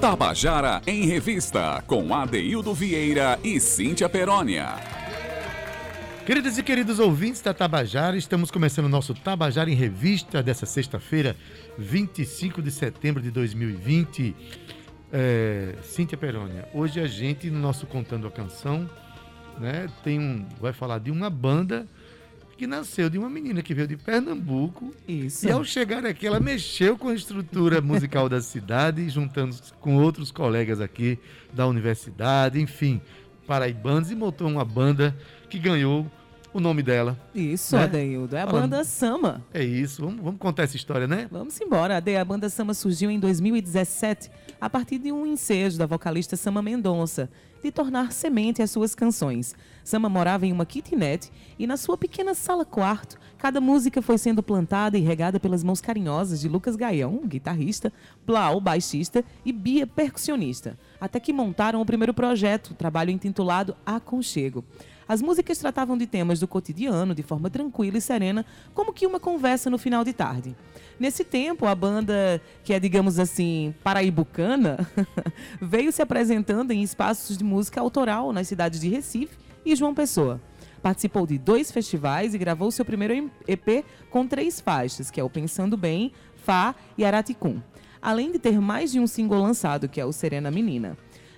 Tabajara em Revista, com Adeildo Vieira e Cíntia Perónia. Queridas e queridos ouvintes da Tabajara, estamos começando o nosso Tabajara em Revista dessa sexta-feira, 25 de setembro de 2020. É, Cíntia Perônia, hoje a gente, no nosso Contando a Canção, né, tem um, vai falar de uma banda que nasceu de uma menina que veio de Pernambuco. Isso. E ao chegar aqui, ela mexeu com a estrutura musical da cidade, juntando com outros colegas aqui da universidade, enfim, paraibanos, e montou uma banda que ganhou o nome dela. Isso, né? Adeildo. É a banda Sama. É isso, vamos, vamos contar essa história, né? Vamos embora. Ade- A banda Sama surgiu em 2017 a partir de um ensejo da vocalista Sama Mendonça de tornar semente às suas canções. Sama morava em uma kitnet e na sua pequena sala-quarto, cada música foi sendo plantada e regada pelas mãos carinhosas de Lucas Gaião, guitarrista, Plau, baixista e Bia, percussionista, até que montaram o primeiro projeto, o trabalho intitulado Aconchego. As músicas tratavam de temas do cotidiano de forma tranquila e serena, como que uma conversa no final de tarde. Nesse tempo, a banda, que é, digamos assim, paraibucana, veio se apresentando em espaços de música autoral nas cidades de Recife e João Pessoa. Participou de dois festivais e gravou seu primeiro EP com três faixas, que é o Pensando Bem, Fá e Araticum. Além de ter mais de um single lançado, que é o Serena Menina.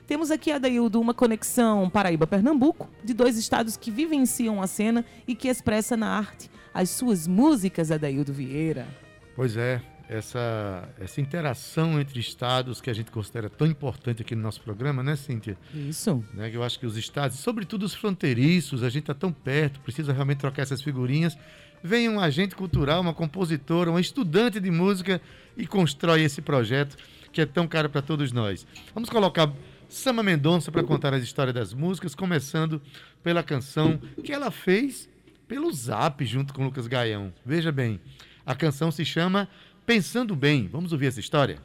Temos aqui, Adaildo, uma conexão Paraíba-Pernambuco, de dois estados que vivenciam a cena e que expressa na arte as suas músicas, Adaildo Vieira. Pois é, essa, essa interação entre estados que a gente considera tão importante aqui no nosso programa, né, Cíntia? Isso. né, que eu acho que os estados, sobretudo os fronteiriços, a gente está tão perto, precisa realmente trocar essas figurinhas. Vem um agente cultural, uma compositora, uma estudante de música e constrói esse projeto que é tão caro para todos nós. Vamos colocar Sama Mendonça para contar as histórias das músicas, começando pela canção que ela fez pelo Zap junto com Lucas Gaião. Veja bem, a canção se chama Pensando Bem. Vamos ouvir essa história?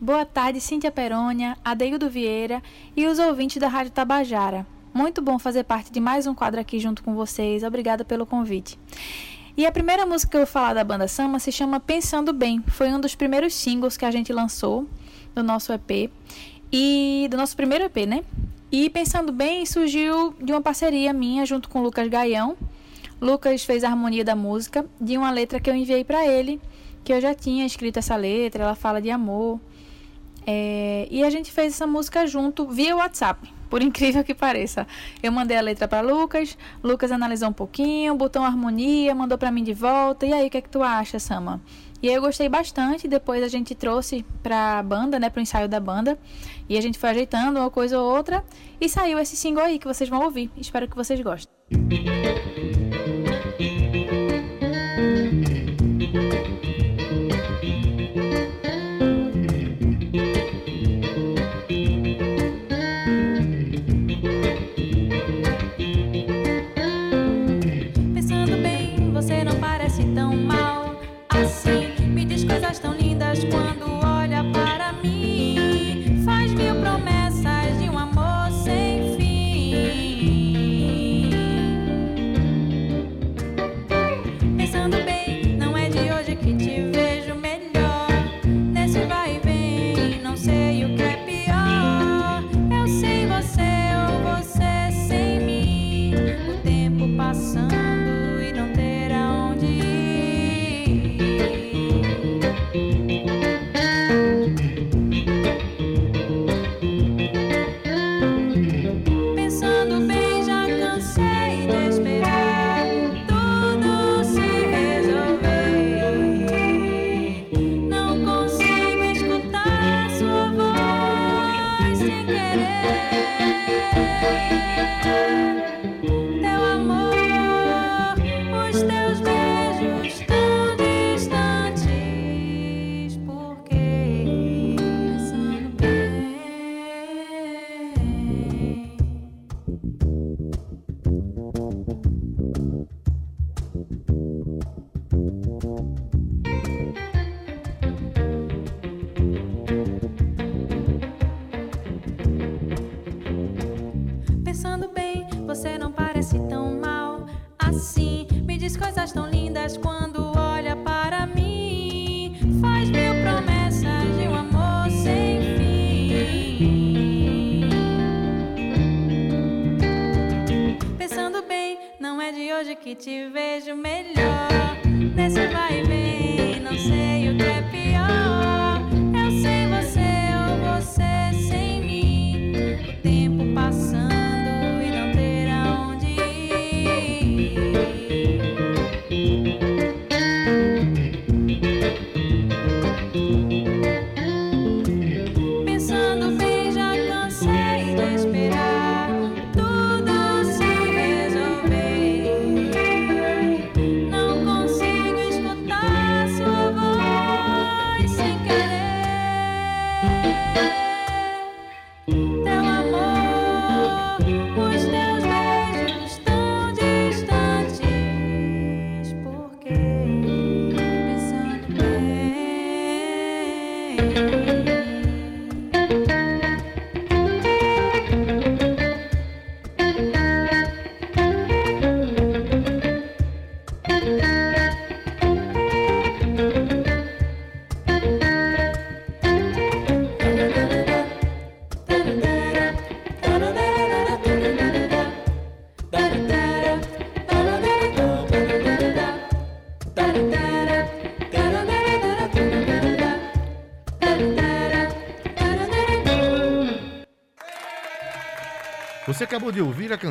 Boa tarde, Cíntia Perônia, Adeildo Vieira e os ouvintes da Rádio Tabajara. Muito bom fazer parte de mais um quadro aqui junto com vocês. Obrigada pelo convite. E a primeira música que eu vou falar da banda Sama se chama Pensando Bem. Foi um dos primeiros singles que a gente lançou do nosso EP e do nosso primeiro EP, né? E Pensando Bem surgiu de uma parceria minha junto com o Lucas Gaião. Lucas fez a harmonia da música de uma letra que eu enviei para ele, que eu já tinha escrito essa letra. Ela fala de amor, é, e a gente fez essa música junto via WhatsApp, por incrível que pareça. Eu mandei a letra para Lucas, Lucas analisou um pouquinho, botou uma harmonia, mandou para mim de volta. E aí, o que é que tu acha, Sama? E aí eu gostei bastante. Depois a gente trouxe pra banda, né, pro ensaio da banda, e a gente foi ajeitando uma coisa ou outra e saiu esse single aí que vocês vão ouvir. Espero que vocês gostem.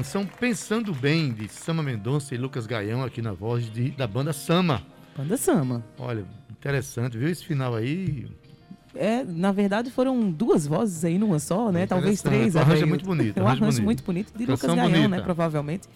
Canção Pensando Bem, de Sama Mendonça e Lucas Gaião, aqui na voz de- da banda Sama. Banda Sama. Olha, interessante, viu esse final aí? É, na verdade, foram duas vozes aí numa só, né? É Talvez três. O arranjo é muito bonito, Um arranjo arranjo bonito. muito bonito de Canção Lucas Gaião, né? bonita. Provavelmente.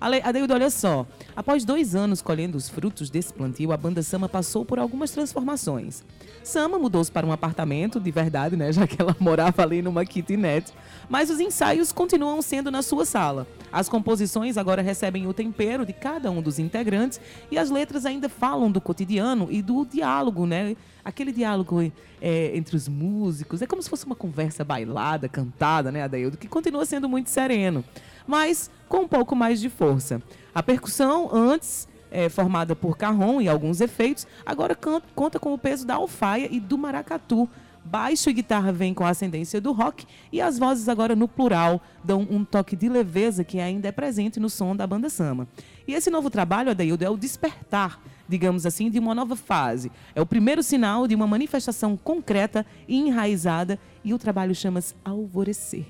Adeildo, olha só. Após dois anos colhendo os frutos desse plantio, a banda Sama passou por algumas transformações. Sama mudou-se para um apartamento, de verdade, né? Já que ela morava ali numa kitnet. Mas os ensaios continuam sendo na sua sala. As composições agora recebem o tempero de cada um dos integrantes e as letras ainda falam do cotidiano e do diálogo, né? Aquele diálogo é, entre os músicos. É como se fosse uma conversa bailada, cantada, né, Adeildo? Que continua sendo muito sereno, mas com um pouco mais de força. A percussão, antes é, formada por carrom e alguns efeitos, agora can- conta com o peso da alfaia e do maracatu. Baixo e guitarra vêm com a ascendência do rock e as vozes agora no plural dão um toque de leveza que ainda é presente no som da banda Sama. E esse novo trabalho, Adaildo, é o despertar, digamos assim, de uma nova fase. É o primeiro sinal de uma manifestação concreta e enraizada e o trabalho chama-se Alvorecer.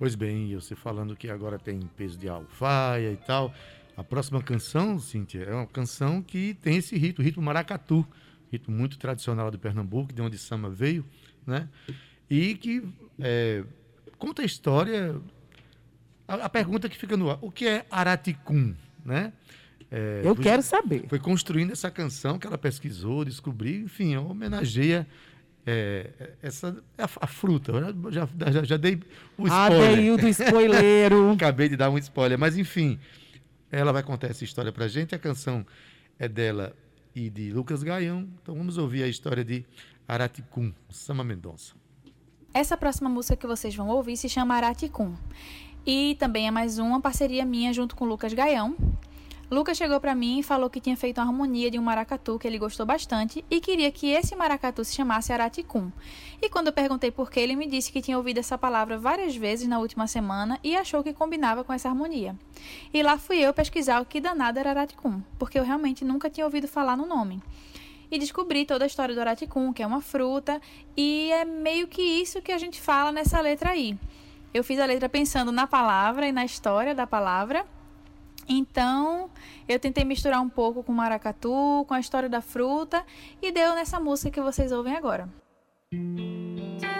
Pois bem, você falando que agora tem peso de alfaia e tal. A próxima canção, Cíntia, é uma canção que tem esse ritmo, o ritmo maracatu, ritmo muito tradicional de Pernambuco, de onde Sama veio, né? E que é, conta a história. A, a pergunta que fica no ar: o que é Araticum, né? É, Eu foi- quero saber. Foi construindo essa canção que ela pesquisou, descobriu, enfim, homenageia é, essa a, a fruta. Eu Já, já, já dei o spoiler. Adeildo Spoileiro. Acabei de dar um spoiler, mas enfim, ela vai contar essa história pra gente. A canção é dela e de Lucas Gaião. Então vamos ouvir a história de Araticum, Sama Mendonça. Essa próxima música que vocês vão ouvir se chama Araticum. E também é mais uma parceria minha junto com o Lucas Gaião. Lucas chegou pra mim e falou que tinha feito uma harmonia de um maracatu que ele gostou bastante e queria que esse maracatu se chamasse Araticum. E quando eu perguntei por que, ele me disse que tinha ouvido essa palavra várias vezes na última semana e achou que combinava com essa harmonia. E lá fui eu pesquisar o que danado era Araticum, porque eu realmente nunca tinha ouvido falar no nome e descobri toda a história do araticum, que é uma fruta, e é meio que isso que a gente fala nessa letra aí. Eu fiz a letra pensando na palavra e na história da palavra. Então, eu tentei misturar um pouco com maracatu, com a história da fruta, e deu nessa música que vocês ouvem agora. Papai,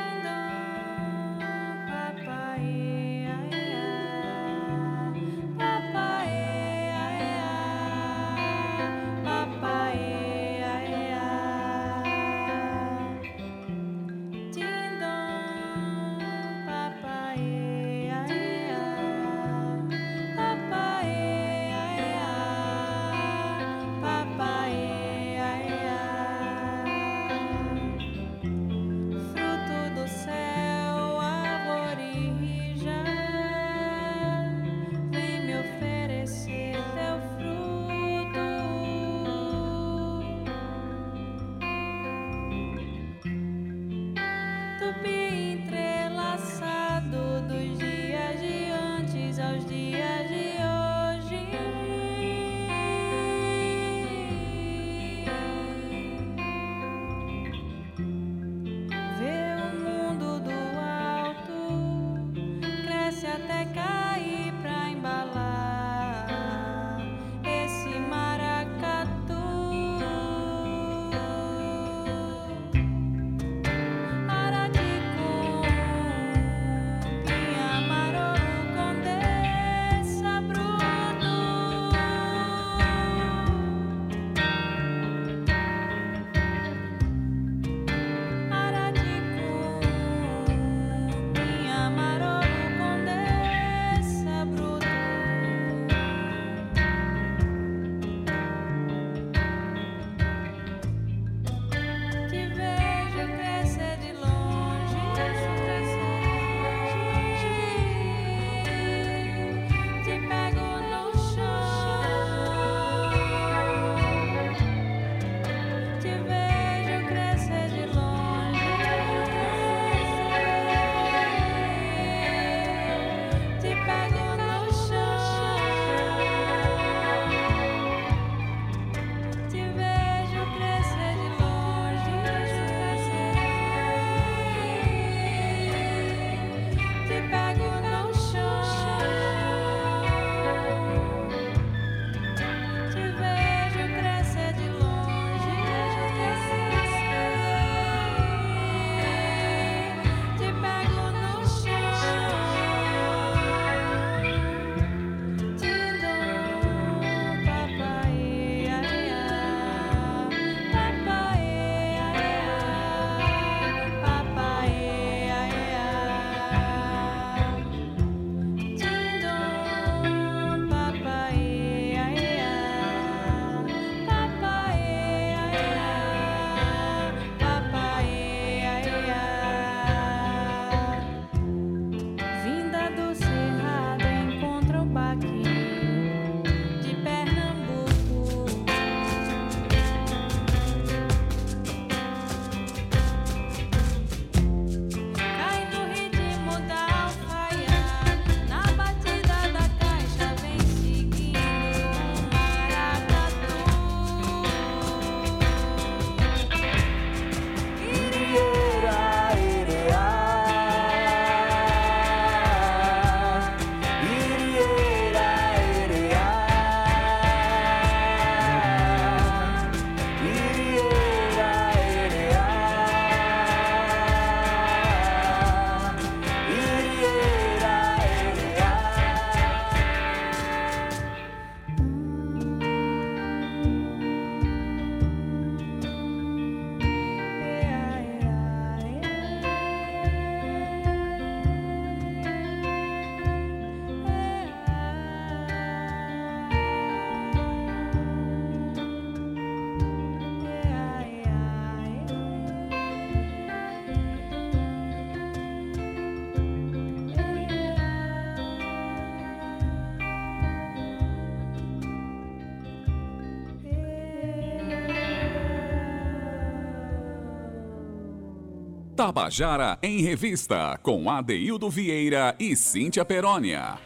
Tabajara em Revista, com Adeildo Vieira e Cíntia Perónia.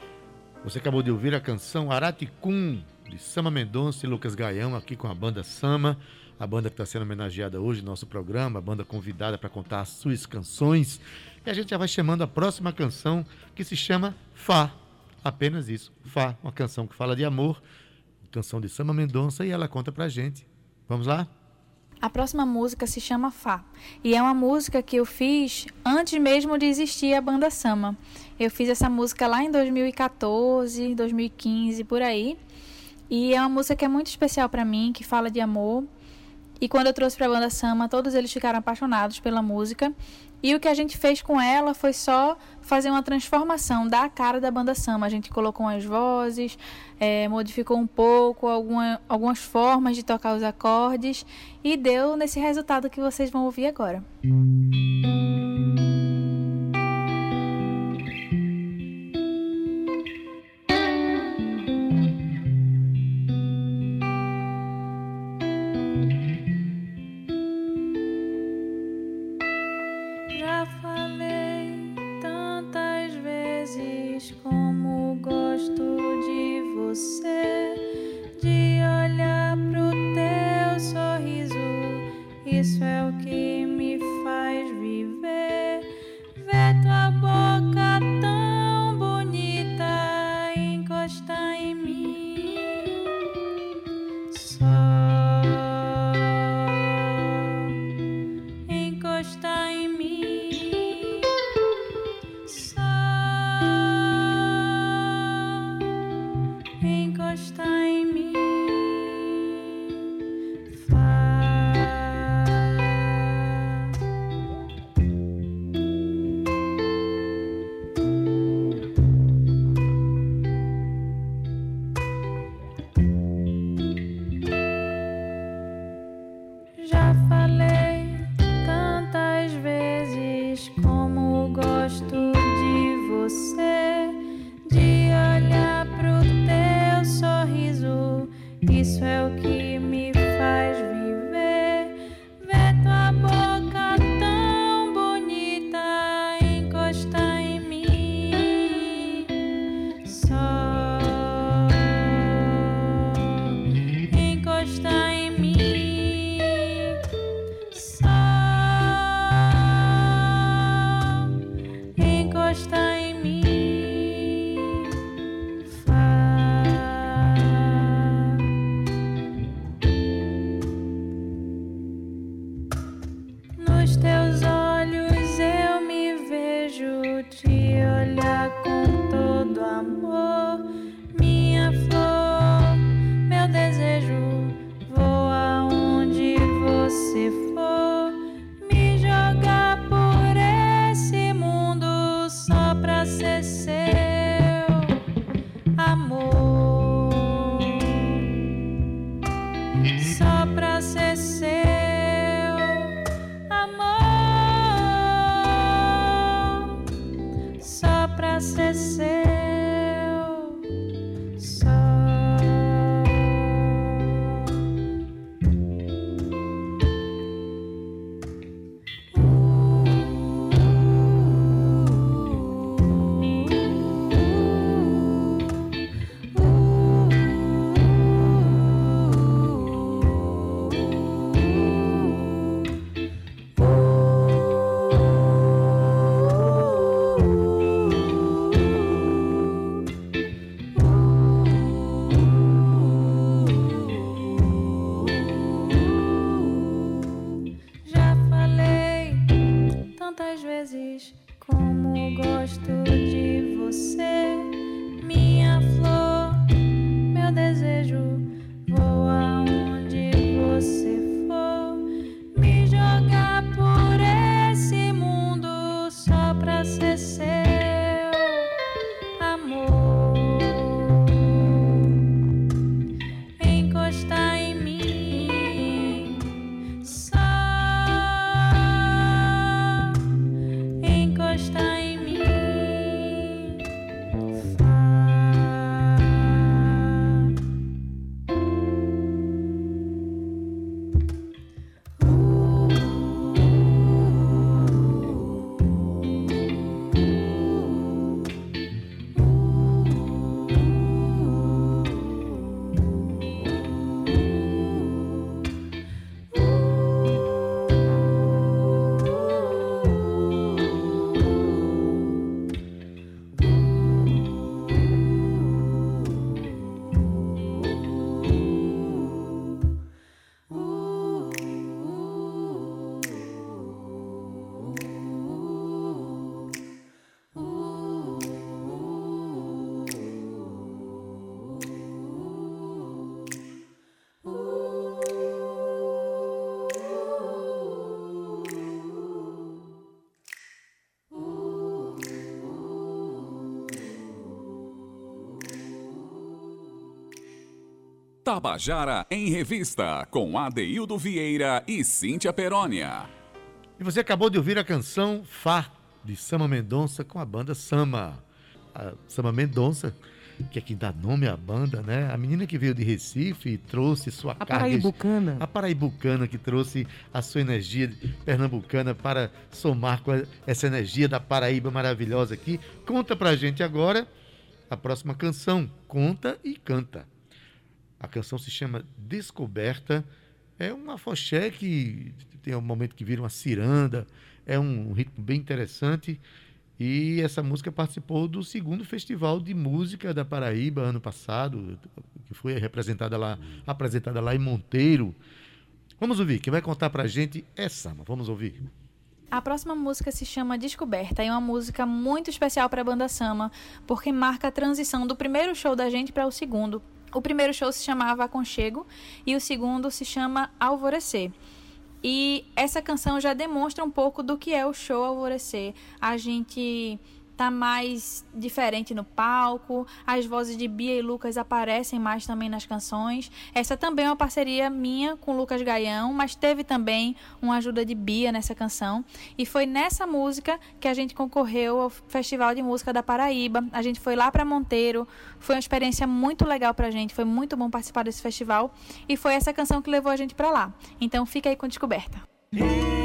Você acabou de ouvir a canção Araticum, de Sama Mendonça e Lucas Gaião, aqui com a banda Sama, a banda que está sendo homenageada hoje no nosso programa, a banda convidada para contar as suas canções. E a gente já vai chamando a próxima canção, que se chama Fá. Apenas isso, Fá, uma canção que fala de amor, canção de Sama Mendonça, e ela conta pra gente. Vamos lá? A próxima música se chama Fá. E é uma música que eu fiz antes mesmo de existir a banda Sama. Eu fiz essa música lá em 2014, 2015, por aí. E é uma música que é muito especial para mim, que fala de amor. E quando eu trouxe para a banda Sama, todos eles ficaram apaixonados pela música. E o que a gente fez com ela foi só fazer uma transformação da cara da banda Sama. A gente colocou umas vozes, é, modificou um pouco alguma, algumas formas de tocar os acordes e deu nesse resultado que vocês vão ouvir agora. Já encostar em Tabajara em Revista, com Adeildo Vieira e Cíntia Perónia. E você acabou de ouvir a canção Fá, de Sama Mendonça, com a banda Sama. A Sama Mendonça, que é quem dá nome à banda, né? A menina que veio de Recife e trouxe sua A carga... Paraibucana. A Paraibucana que trouxe a sua energia pernambucana para somar com essa energia da Paraíba maravilhosa aqui. Conta pra gente agora a próxima canção. Conta e canta. A canção se chama Descoberta. É um afoxé que tem um momento que vira uma ciranda. É um ritmo bem interessante. E essa música participou do segundo Festival de Música da Paraíba ano passado, que foi representada lá, apresentada lá em Monteiro. Vamos ouvir, quem vai contar pra gente é Sama. Vamos ouvir. A próxima música se chama Descoberta e é uma música muito especial para a banda Sama, porque marca a transição do primeiro show da gente para o segundo. O primeiro show se chamava Aconchego e o segundo se chama Alvorecer. E essa canção já demonstra um pouco do que é o show Alvorecer. A gente tá mais diferente no palco, as vozes de Bia e Lucas aparecem mais também nas canções. Essa também é uma parceria minha com Lucas Gaião, mas teve também uma ajuda de Bia nessa canção. E foi nessa música que a gente concorreu ao Festival de Música da Paraíba. A gente foi lá para Monteiro, foi uma experiência muito legal pra gente, foi muito bom participar desse festival e foi essa canção que levou a gente para lá. Então fica aí com descoberta. Palavras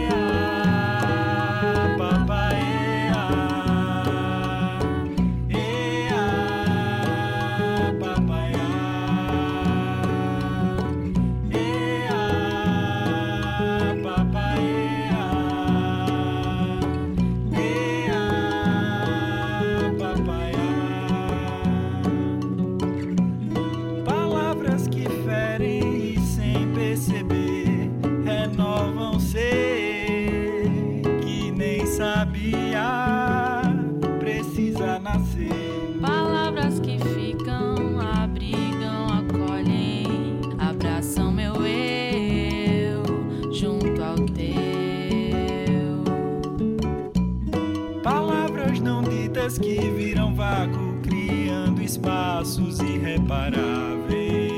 Palavras não ditas que viram vácuo criando espaços irreparáveis.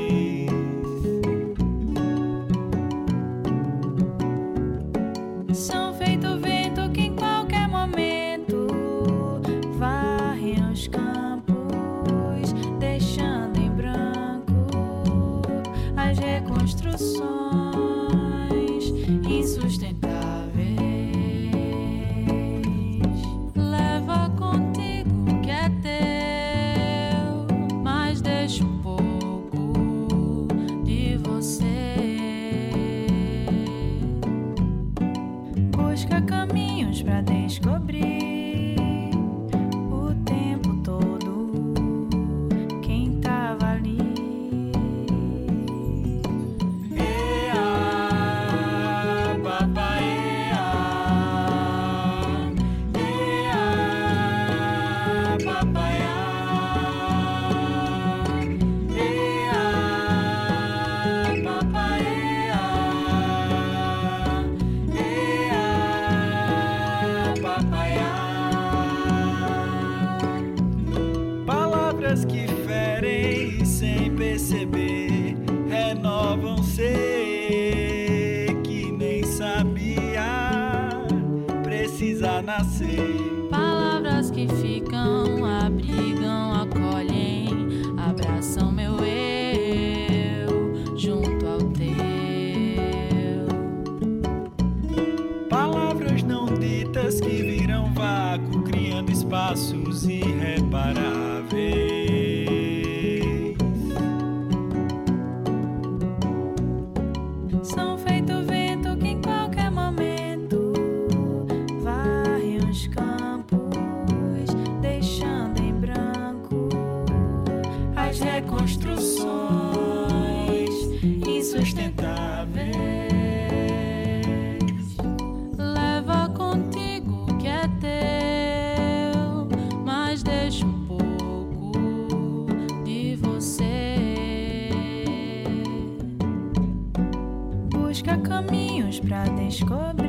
Pra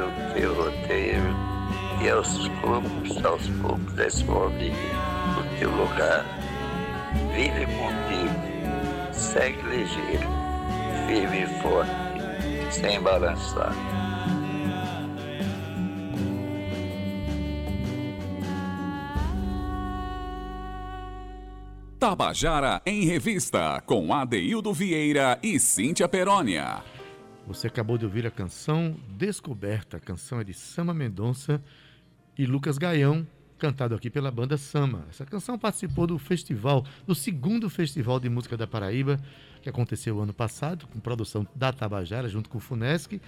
cantando o teu roteiro e aos poucos, aos poucos desenvolve o teu lugar. Vive contigo, segue ligeiro, firme e forte, sem balançar. Tabajara em Revista, com Adeildo Vieira e Cíntia Perónia. Você acabou de ouvir a canção Descoberta. A canção é de Sama Mendonça e Lucas Gaião, cantado aqui pela banda Sama. Essa canção participou do festival, do segundo Festival de Música da Paraíba, que aconteceu ano passado, com produção da Tabajara, junto com o Funesc.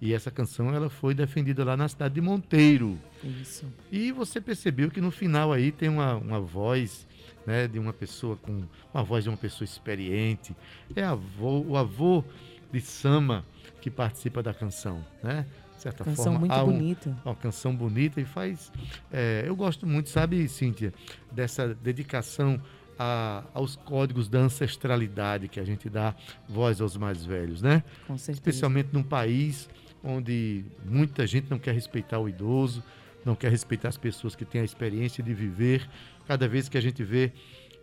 E essa canção ela foi defendida lá na cidade de Monteiro. Isso. E você percebeu que no final aí tem uma, uma voz né, de uma pessoa com uma voz de uma pessoa experiente. É avô, o avô de Sama que participa da canção, né? De certa Canção forma, muito um- bonita. uma canção bonita e faz. é, eu gosto muito, sabe, Cíntia, dessa dedicação a- aos códigos da ancestralidade que a gente dá voz aos mais velhos, né? Com certeza. Especialmente num país onde muita gente não quer respeitar o idoso, não quer respeitar as pessoas que têm a experiência de viver. Cada vez que a gente vê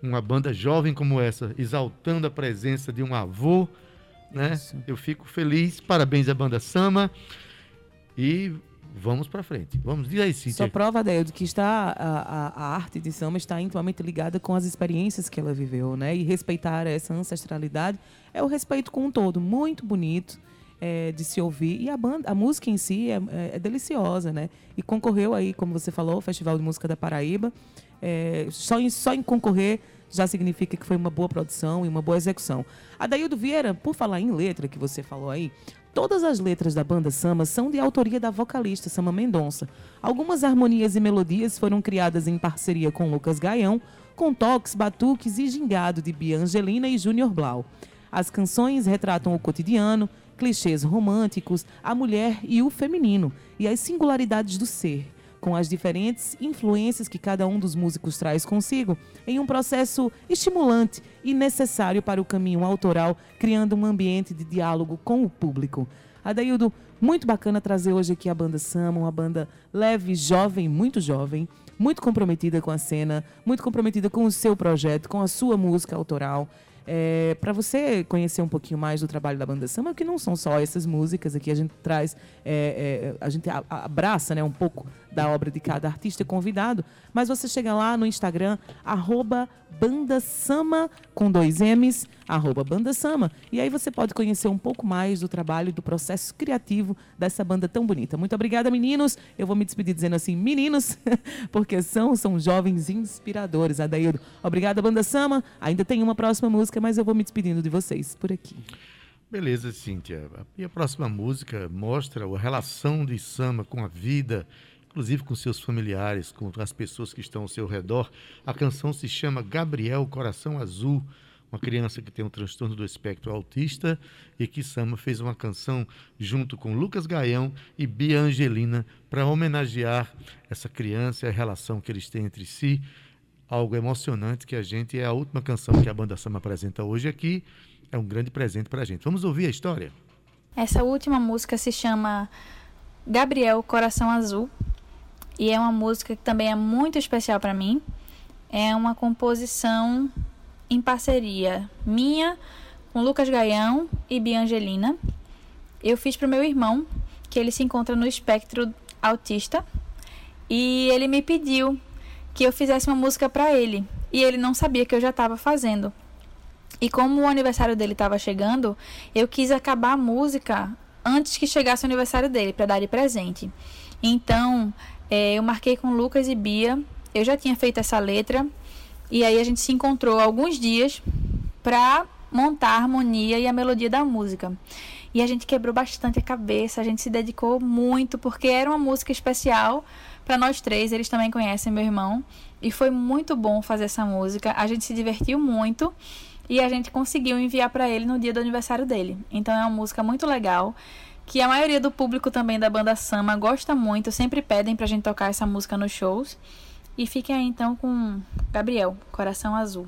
uma banda jovem como essa exaltando a presença de um avô, né? Isso. Eu fico feliz. Parabéns à banda Sama. E vamos para frente. Vamos, diz aí, Só prova, Adel, de que está a, a- a arte de samba está intimamente ligada com as experiências que ela viveu, né? E respeitar essa ancestralidade é o respeito com um todo, muito bonito é, de se ouvir. E a banda, a música em si é, é- é deliciosa, né? E concorreu aí, como você falou, ao Festival de Música da Paraíba. É, só, em, só em concorrer já significa que foi uma boa produção e uma boa execução. Adaildo Vieira, por falar em letra que você falou aí, todas as letras da banda Sama são de autoria da vocalista Sama Mendonça. Algumas harmonias e melodias foram criadas em parceria com Lucas Gaião, com toques, batuques e gingado de Bia Angelina e Júnior Blau. As canções retratam o cotidiano, clichês românticos, a mulher e o feminino, e as singularidades do ser com as diferentes influências que cada um dos músicos traz consigo, em um processo estimulante e necessário para o caminho autoral, criando um ambiente de diálogo com o público. Adaildo, muito bacana trazer hoje aqui a banda Sama, uma banda leve, jovem, muito jovem, muito comprometida com a cena, muito comprometida com o seu projeto, com a sua música autoral. É, para você conhecer um pouquinho mais do trabalho da banda Samba, que não são só essas músicas aqui, a gente traz, é, é, a gente abraça né, um pouco da obra de cada artista convidado, mas você chega lá no Instagram, arroba bandasama, com dois M's, arroba bandasama, e aí você pode conhecer um pouco mais do trabalho do processo criativo dessa banda tão bonita. Muito obrigada, meninos. Eu vou me despedir dizendo assim, meninos, porque são, são jovens inspiradores, Adaildo. Obrigada, Banda Sama. Ainda tem uma próxima música, mas eu vou me despedindo de vocês por aqui. Beleza, Cíntia. E a próxima música mostra a relação de Sama com a vida, inclusive com seus familiares, com as pessoas que estão ao seu redor. A canção se chama Gabriel Coração Azul, uma criança que tem um transtorno do espectro autista e que Sama fez uma canção junto com Lucas Gaião e Bia Angelina para homenagear essa criança e a relação que eles têm entre si. Algo emocionante que a gente é a última canção que a banda Sama apresenta hoje aqui. É um grande presente para a gente. Vamos ouvir a história? Essa última música se chama Gabriel Coração Azul e é uma música que também é muito especial para mim. É uma composição em parceria minha com Lucas Gaião e Bia Angelina. Eu fiz para o meu irmão, que ele se encontra no espectro autista, e ele me pediu que eu fizesse uma música para ele, e ele não sabia que eu já estava fazendo. E como o aniversário dele estava chegando, eu quis acabar a música antes que chegasse o aniversário dele, para dar de presente. Então, eh, eu marquei com Lucas e Bia, eu já tinha feito essa letra, e aí a gente se encontrou alguns dias para montar a harmonia e a melodia da música. E a gente quebrou bastante a cabeça, a gente se dedicou muito, porque era uma música especial para nós três, eles também conhecem meu irmão, e foi muito bom fazer essa música. A gente se divertiu muito e a gente conseguiu enviar para ele no dia do aniversário dele. Então é uma música muito legal, que a maioria do público também da banda Sama gosta muito, sempre pedem pra gente tocar essa música nos shows. E fiquem aí então com Gabriel, Coração Azul.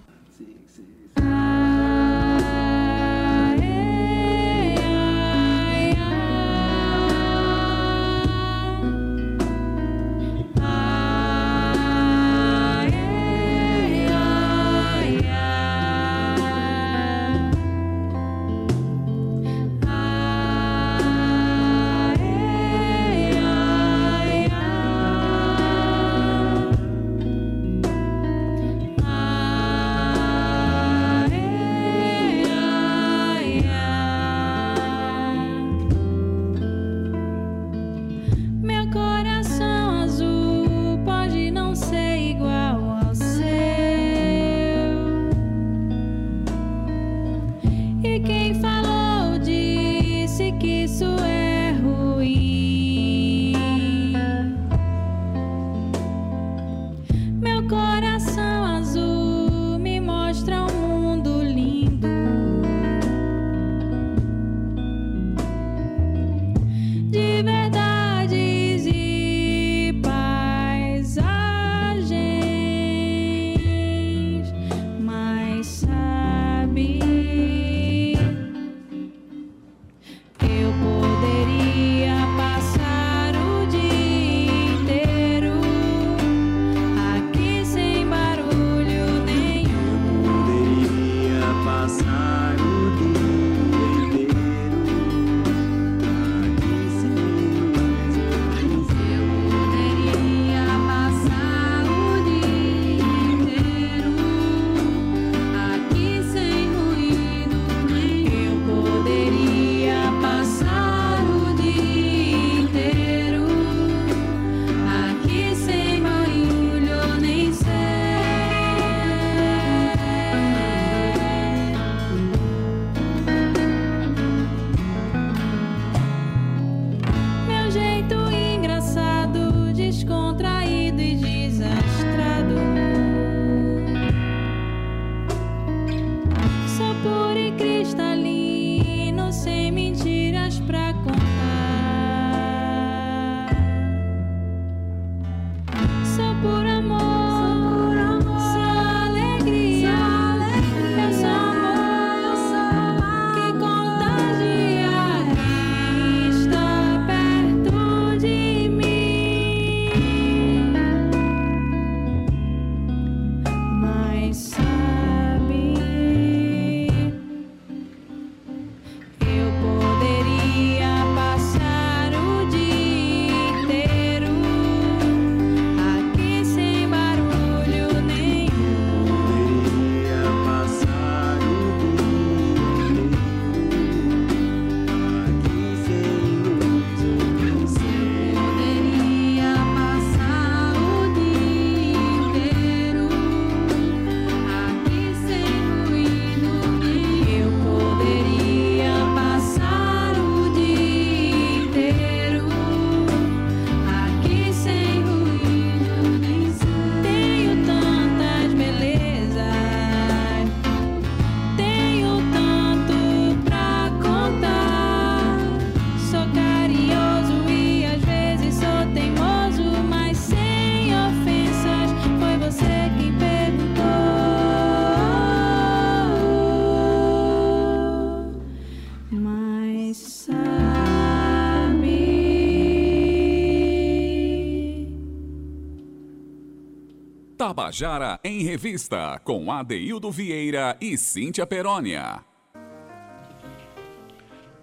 Tabajara em Revista, com Adeildo Vieira e Cíntia Perónia.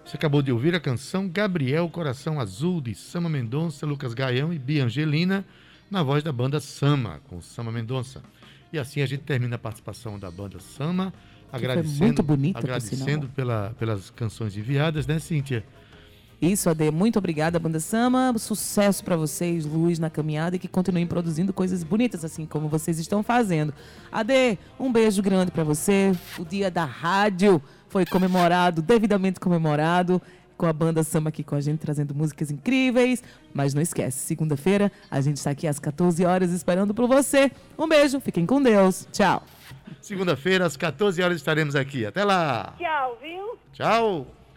Você acabou de ouvir a canção Gabriel Coração Azul, de Sama Mendonça, Lucas Gaião e Bia Angelina, na voz da banda Sama, com Sama Mendonça. E assim a gente termina a participação da banda Sama, agradecendo, muito bonita, por agradecendo pela, pelas canções enviadas, né, Cíntia? Isso, Ade, muito obrigada, Banda Sama. Sucesso pra vocês, luz na caminhada e que continuem produzindo coisas bonitas assim como vocês estão fazendo. Ade, um beijo grande pra você. O dia da rádio foi comemorado, devidamente comemorado, com a Banda Sama aqui com a gente trazendo músicas incríveis. Mas não esquece, segunda-feira a gente está aqui às 14 horas esperando por você. Um beijo, fiquem com Deus. Tchau. Segunda-feira, às 14 horas, estaremos aqui. Até lá! Tchau, viu? Tchau!